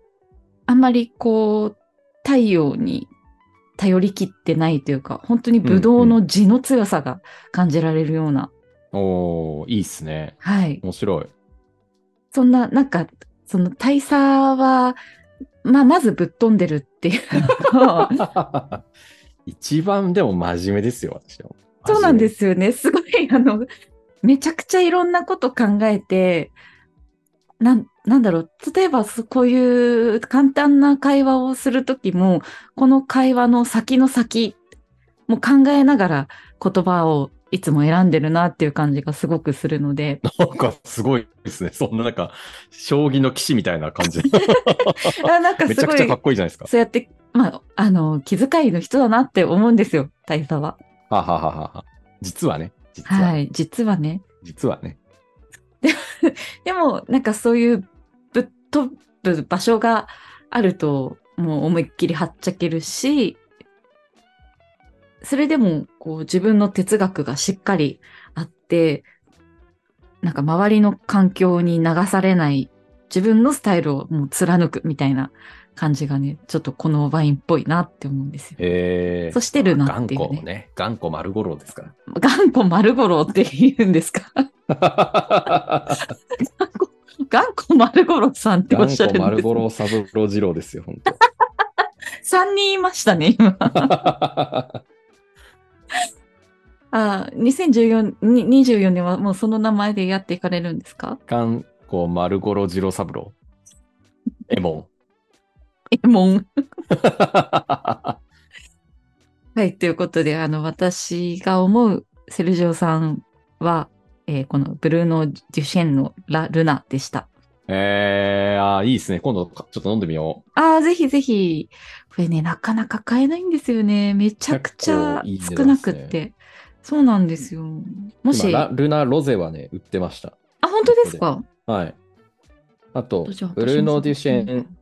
あんまりこう、太陽に頼りきってないというか、本当にブドウの地の強さが感じられるような、う。おーいいっすね。はい。面白い。そんな、なんか、その大差は、まあ、まずぶっ飛んでるっていう 一番でも真面目ですよ、私は。。そうなんですすよね。すごい、あの、めちゃくちゃいろんなこと考えて、なん、なんだろう。例えば、そこういう簡単な会話をするときも、この会話の先の先も考えながら言葉をいつも選んでるなっていう感じがすごくするので、なんかすごいですね。そんななんか、将棋の棋士みたいな感じ。あなんかすごいめちゃくちゃかっこいいじゃないですか。そうやって、まあ、あの、気遣いの人だなって思うんですよ、大佐は。ははははは。実はね。実は、はい、実はね。実はね。でも、なんかそういうぶっ飛ぶ場所があると、もう思いっきりはっちゃけるし、それでも、こう自分の哲学がしっかりあって、なんか周りの環境に流されない自分のスタイルをもう貫くみたいな感じがね、ちょっとこのワインっぽいなって思うんですよ。えー、そしてるな頑っていうね。固ね。頑固丸五郎ですか？ら。頑固丸五郎って言うんですか？頑固丸五郎さんっておっ頑しゃるんです、固丸五郎三郎次郎ですよ、本当。3人いましたね、今。あ2014に24年はもうその名前でやっていかれるんですか？頑固丸五郎次郎三郎。エモン。エモン。はい、ということで、あの、私が思うセルジオさんは、えーこのブルーノ・デュシェンのラ・ルナでした。えー、あーいいですね。今度ちょっと飲んでみよう。ああ、ぜひぜひ。これね、なかなか買えないんですよね。めちゃくちゃ少な段っすねくって。そうなんですよ。もし、ルナ・ロゼはね、売ってました。本当ですか？はい。あとブルーノ・デュシェン。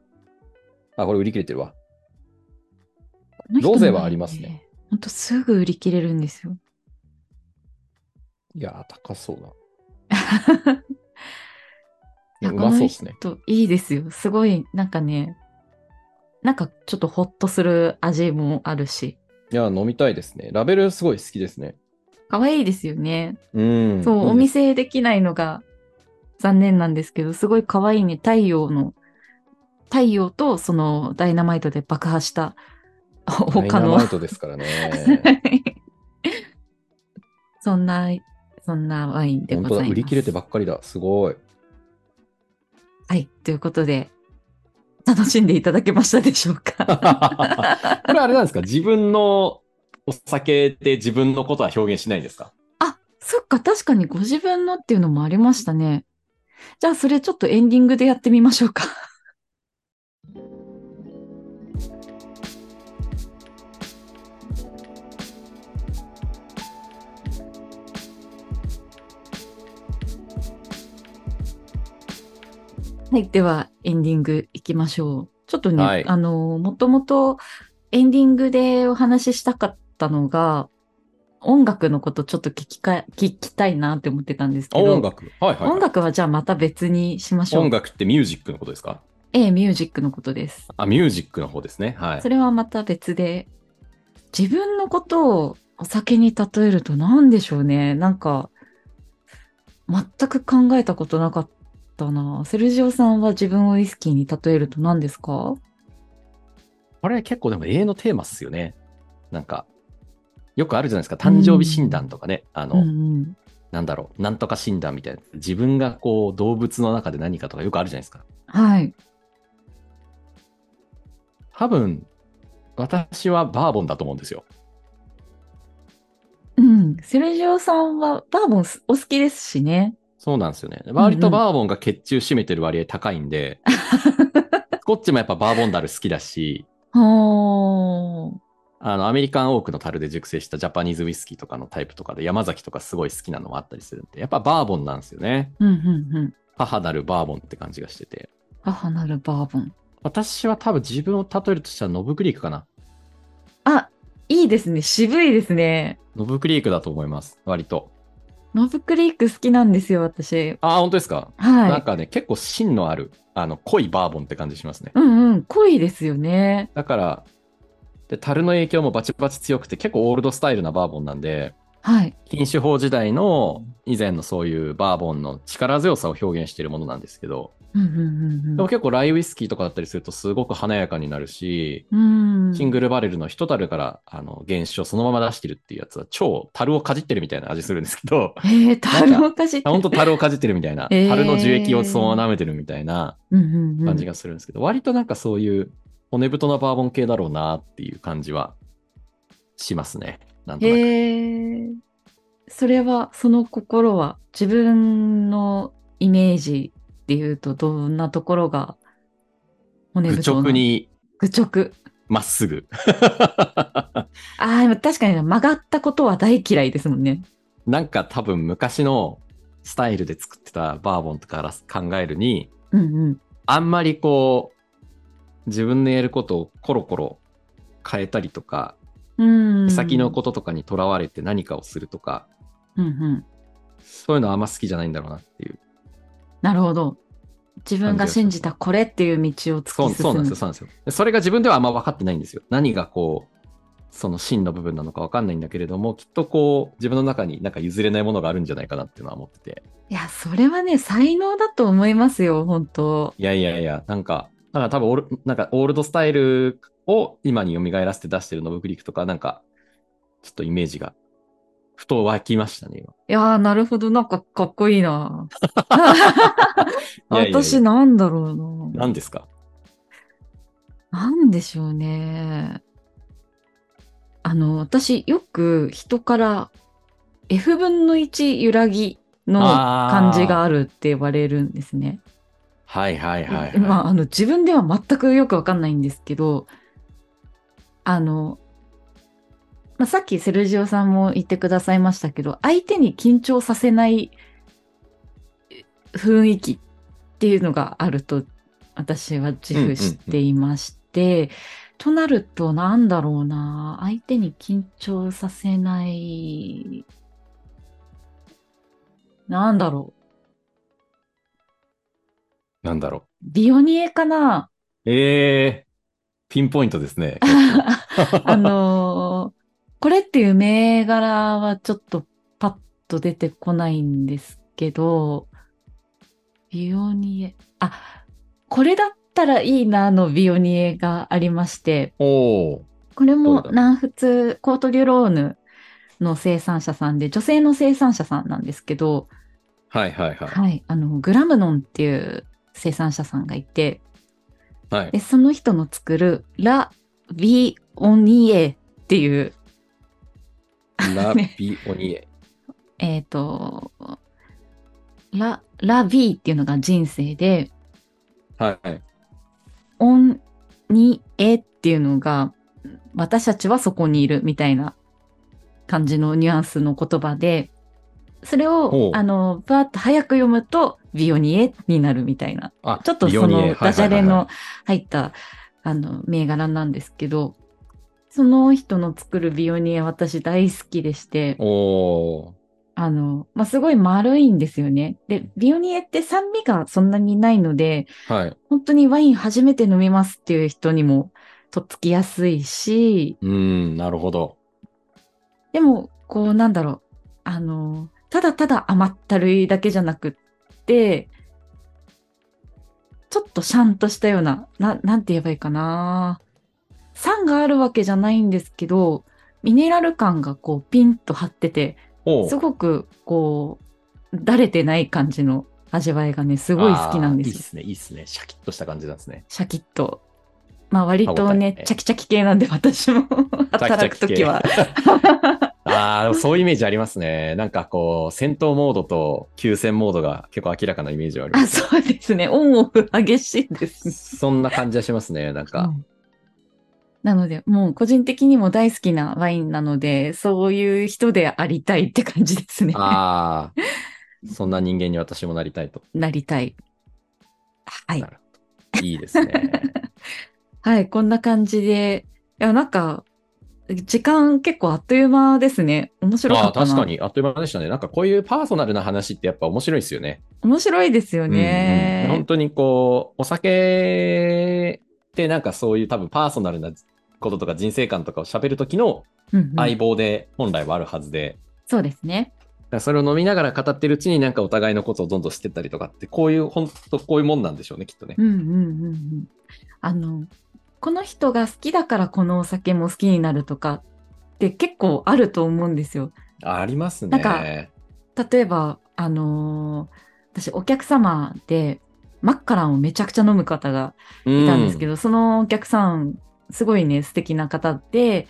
あ、これ売り切れてるわ。ロゼはありますね。本当すぐ売り切れるんですよ。いやー、高そうだ。うまそうっすね。いいですよ。すごい、なんかね、なんかちょっとホッとする味もあるし、いやー、飲みたいですね。ラベルすごい好きですね。可愛いですよね。うん。そう、お見せできないのが残念なんですけど、すごい可愛いね。太陽の、太陽とそのダイナマイトで爆破した 他のダイナマイトですからね。そんな、そんなワインでご本当だ、ざいます。売り切れてばっかりだ。すごい。はい。ということで、楽しんでいただけましたでしょうか？これあれなんですか？自分のお酒で自分のことは表現しないんですか？あ、そっか、確かにご自分のっていうのもありましたね。じゃあ、それちょっとエンディングでやってみましょうか。はい。では、エンディングいきましょう。ちょっとね、はいあの、もともとエンディングでお話ししたかったのが、音楽のことちょっと聞きか、聞きたいなって思ってたんですけど、音楽？はいはい、はい。音楽はじゃあまた別にしましょう。音楽ってミュージックのことですか？ええ、ミュージックのことです。あ、ミュージックの方ですね。はいそ。れはまた別で、自分のことをお酒に例えると何でしょうね。なんか、全く考えたことなかったな。セルジオさんは自分をウイスキーに例えると何ですか？これ結構でも永遠のテーマっすよね。なんか、よくあるじゃないですか。誕生日診断とかね。あの、うんうん。なんだろう。なんとか診断みたいな。自分がこう、動物の中で何かとかよくあるじゃないですか。はい。多分、私はバーボンだと思うんですよ。うん。セルジオさんはバーボンすお好きですしね。そうなんですよね。割とバーボンが血中占めてる割合高いんで、スコッチもやっぱバーボンダル好きだし、はー。あの、アメリカンオークの樽で熟成したジャパニーズウイスキーとかのタイプとかで山崎とかすごい好きなのもあったりするんで、やっぱバーボンなんですよね。うんうんうん。母なるバーボンって感じがしてて。母なるバーボン。私は多分自分を例えるとしたらノブクリークかな。あ、いいですね。渋いですね。ノブクリークだと思います。割と。ノブクリーク好きなんですよ、私。ああ、本当ですか、はい。なんかね、結構芯のある、あの、濃いバーボンって感じしますね。うんうん。濃いですよね。だから、で、樽の影響もバチバチ強くて結構オールドスタイルなバーボンなんで、はい。禁酒法時代の以前のそういうバーボンの力強さを表現しているものなんですけど、うんうんうんでも結構ライウイスキーとかだったりするとすごく華やかになるし、うん。シングルバレルの一樽からあの原酒をそのまま出してるっていうやつは超樽をかじってるみたいな味するんですけど、えー、樽をかじって本当樽をかじってるみたいな、えー樽の樹液をそのまま舐めてるみたいなうんうんうん感じがするんですけど、割となんかそういう骨太なバーボン系だろうなっていう感じはしますね。なんとなく。へえ。それは、その心は、自分のイメージで言うと、どんなところが骨愚太な？直。に愚直。まっすぐ。ああ、でも確かに曲がったことは大嫌いですもんね。なんか多分昔のスタイルで作ってたバーボンとかから考えるに、うんうん。あんまりこう、自分のやることをコロコロ変えたりとか、うん。先のこととかにとらわれて何かをするとか、うんうん。そういうのあんま好きじゃないんだろうなっていう。なるほど。自分が信じたこれっていう道を突き進む。そうそうなんですよ、そうなんですよ。でそれが自分ではあんま分かってないんですよ。何がこう、その真の部分なのか分かんないんだけれども、きっとこう、自分の中になんか譲れないものがあるんじゃないかなっていうのは思ってて。いや、それはね、才能だと思いますよ、本当いやいやいや、なんか、なんか多分オール、なんかオールドスタイルを今に蘇らせて出してるノブクリックとか、なんか、ちょっとイメージが、ふと湧きましたね、今。いやー、なるほど。なんかかっこいいな。私なんだろうな。何ですか？なんでしょうね。あの、私よく人から F 分の1揺らぎの感じがあるって言われるんですね。はいはいはい、はい。まあ、あの、自分では全くよくわかんないんですけど、あの、まあ、さっきセルジオさんも言ってくださいましたけど、相手に緊張させない雰囲気っていうのがあると、私は自負していまして、となると、なんだろうな、相手に緊張させない、なんだろう、なんだろビオニエかなう。えー、ピンポイントですね。あのーこれっていう銘柄はちょっとパッと出てこないんですけど、ビオニエ、あ、これだったらいいなのビオニエがありまして、おー。これも南仏コートリュローヌの生産者さんで、女性の生産者さんなんですけど、はいはいはい。はい、あの、グラムノンっていう生産者さんがいて、はいで、その人の作るラ・ビオニエっていうラビオニエ。えっ、と、ラ、ラビーっていうのが人生で、はい。オンにエっていうのが、私たちはそこにいるみたいな感じのニュアンスの言葉で、それを、あの、バーッと早く読むと、ビオニエになるみたいな。あちょっとそのダジャレの入った、あの、銘柄なんですけど、その人の作るビオニエ私大好きでして。あの、まあ、すごい丸いんですよね。で、ビオニエって酸味がそんなにないので、はい。本当にワイン初めて飲みますっていう人にもとっつきやすいし、うん、なるほど。でも、こう、なんだろう、あの、ただただ甘ったるいだけじゃなくって、ちょっとシャンとしたような、ななんて言えばいいかな。酸があるわけじゃないんですけど、ミネラル感がこうピンと張ってて、おすごくこう、だれてない感じの味わいがね、すごい好きなんですよいいっ。すね、いいっすね。シャキッとした感じなんですね。シャキッと。まあ割とねチャキチャキ系なんで私も働くときは。ああ、そういうイメージありますね。なんかこう、戦闘モードと休戦モードが結構明らかなイメージはありまあ、す。そうですね。オンオフ激しいですね。そんな感じはしますね。なんか。うんなので、もう個人的にも大好きなワインなので、そういう人でありたいって感じですね。ああ、そんな人間に私もなりたいと。なりたい。はい。いいですね。はい、こんな感じで。いや、なんか、時間結構あっという間ですね。面白かったな。確かに、あっという間でしたね。なんかこういうパーソナルな話ってやっぱ面白いですよね。面白いですよね。うんうん本当にこう、お酒ってなんかそういう多分パーソナルなこととか人生観とかを喋る時のうんうん相棒で本来はあるはずで、そうですね。それを飲みながら語ってるうちになんかお互いのことをどんどん知ってったりとかって、こういう、本当こういうもんなんでしょうね、きっとね。うんうんうんうん。あの、この人が好きだからこのお酒も好きになるとかって結構あると思うんですよ。ありますなんかね。例えば、あのー私お客様でマッカランをめちゃくちゃ飲む方がいたんですけど。ど、そのお客さん、すごいね、素敵な方で、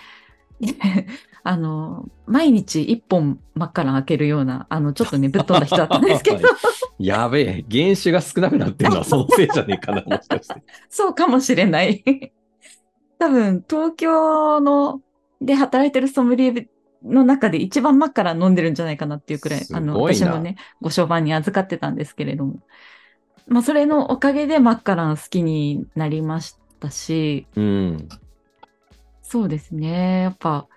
で あの、毎日一本マッカラン開けるような、あの、ちょっとね、ぶっ飛んだ人だったんですけど、やべえ、原酒が少なくなってるのはそのせいじゃねえかな、もしかして。そうかもしれない。多分、東京ので働いてるソムリエの中で一番マッカラン飲んでるんじゃないかなっていうくらい、すあの、私もね、ご商売に預かってたんですけれども。まあ、それのおかげでマッカラン好きになりましたし、うん。そうですね。やっぱ、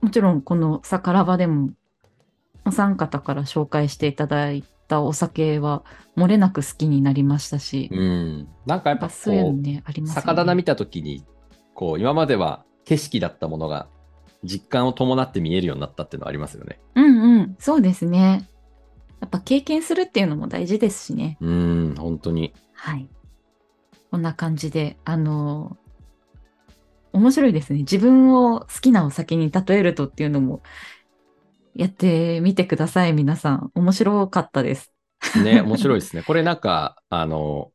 もちろんこのサカラバでも、お三方から紹介していただいたお酒は、漏れなく好きになりましたし、うん。なんかややっぱそういうね、ありますよね。酒棚見たときに、こう、今までは景色だったものが、実感を伴って見えるようになったっていうのはありますよね。うんうん、そうですね。やっぱ経験するっていうのも大事ですしね。うん、本当に。はい。こんな感じで、あのー面白いですね。自分を好きなお酒に例えるとっていうのも、やってみてください、皆さん。面白かったです。ね、面白いですね。これなんか、あの、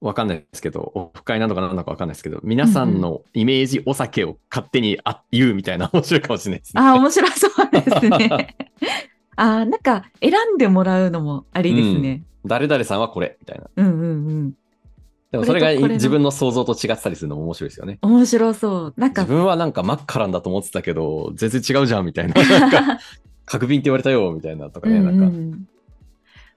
わかんないですけど、オフ会なのかなんだかわかんないですけど、皆さんのイメージお酒を勝手にあ言うみたいな面白いかもしれないですね。ああ、面白そうですね。ああ、なんか選んでもらうのもありですね。誰々さんはこれみたいな。うん、うん、うんでもそれが自分の想像と違ってたりするのも面白いですよね。面白そう。なんか自、分はなんかマッカランだと思ってたけど、全然違うじゃんみたいな。なんか、角瓶って言われたよみたいなとかね。うんなうんか、ういう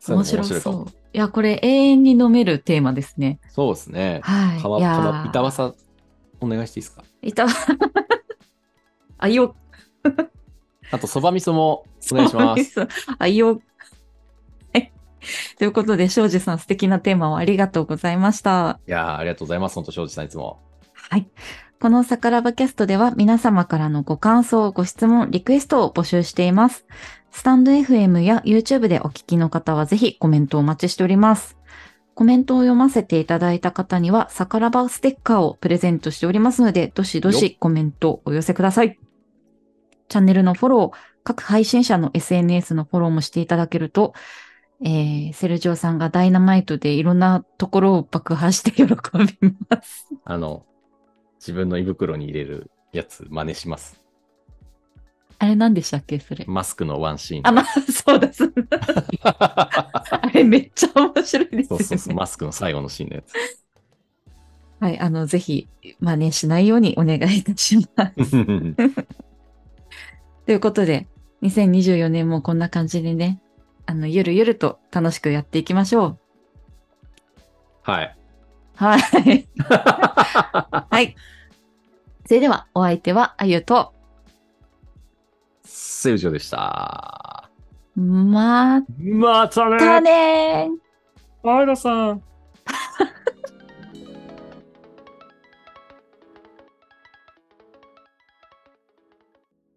のも面白そう。。いや、これ永遠に飲めるテーマですね。そうですね。はい。かま、いやーかま、板わさ、お願いしていいですか？いた。あいよ。あと、そば味噌もお願いします。す。あいよ。はい。ということで、庄司さん素敵なテーマをありがとうございました。いやーありがとうございます。本当、庄司さんいつも。はい。このサカラバキャストでは皆様からのご感想、ご質問、リクエストを募集しています。スタンド FM や YouTube でお聞きの方はぜひコメントをお待ちしております。コメントを読ませていただいた方には、サカラバステッカーをプレゼントしておりますので、どしどよしコメントお寄せください。チャンネルのフォロー、各配信者の SNS のフォローもしていただけると、えー、セルジオさんがダイナマイトでいろんなところを爆破して喜びます。あの、自分の胃袋に入れるやつ、真似します。あれ何でしたっけそれ？マスクのワンシーン。あ、まあ、そうだ、そうだ。あれめっちゃ面白いですよね。そうそうそう、マスクの最後のシーンのやつ。はい、あの、ぜひ、真似しないようにお願いいたします。ということで、2024年もこんな感じでね、あの、ゆるゆると楽しくやっていきましょう。はい。はい。はい。それでは、お相手は、あゆと、セウジョでした。ままたねたねーあいらさん。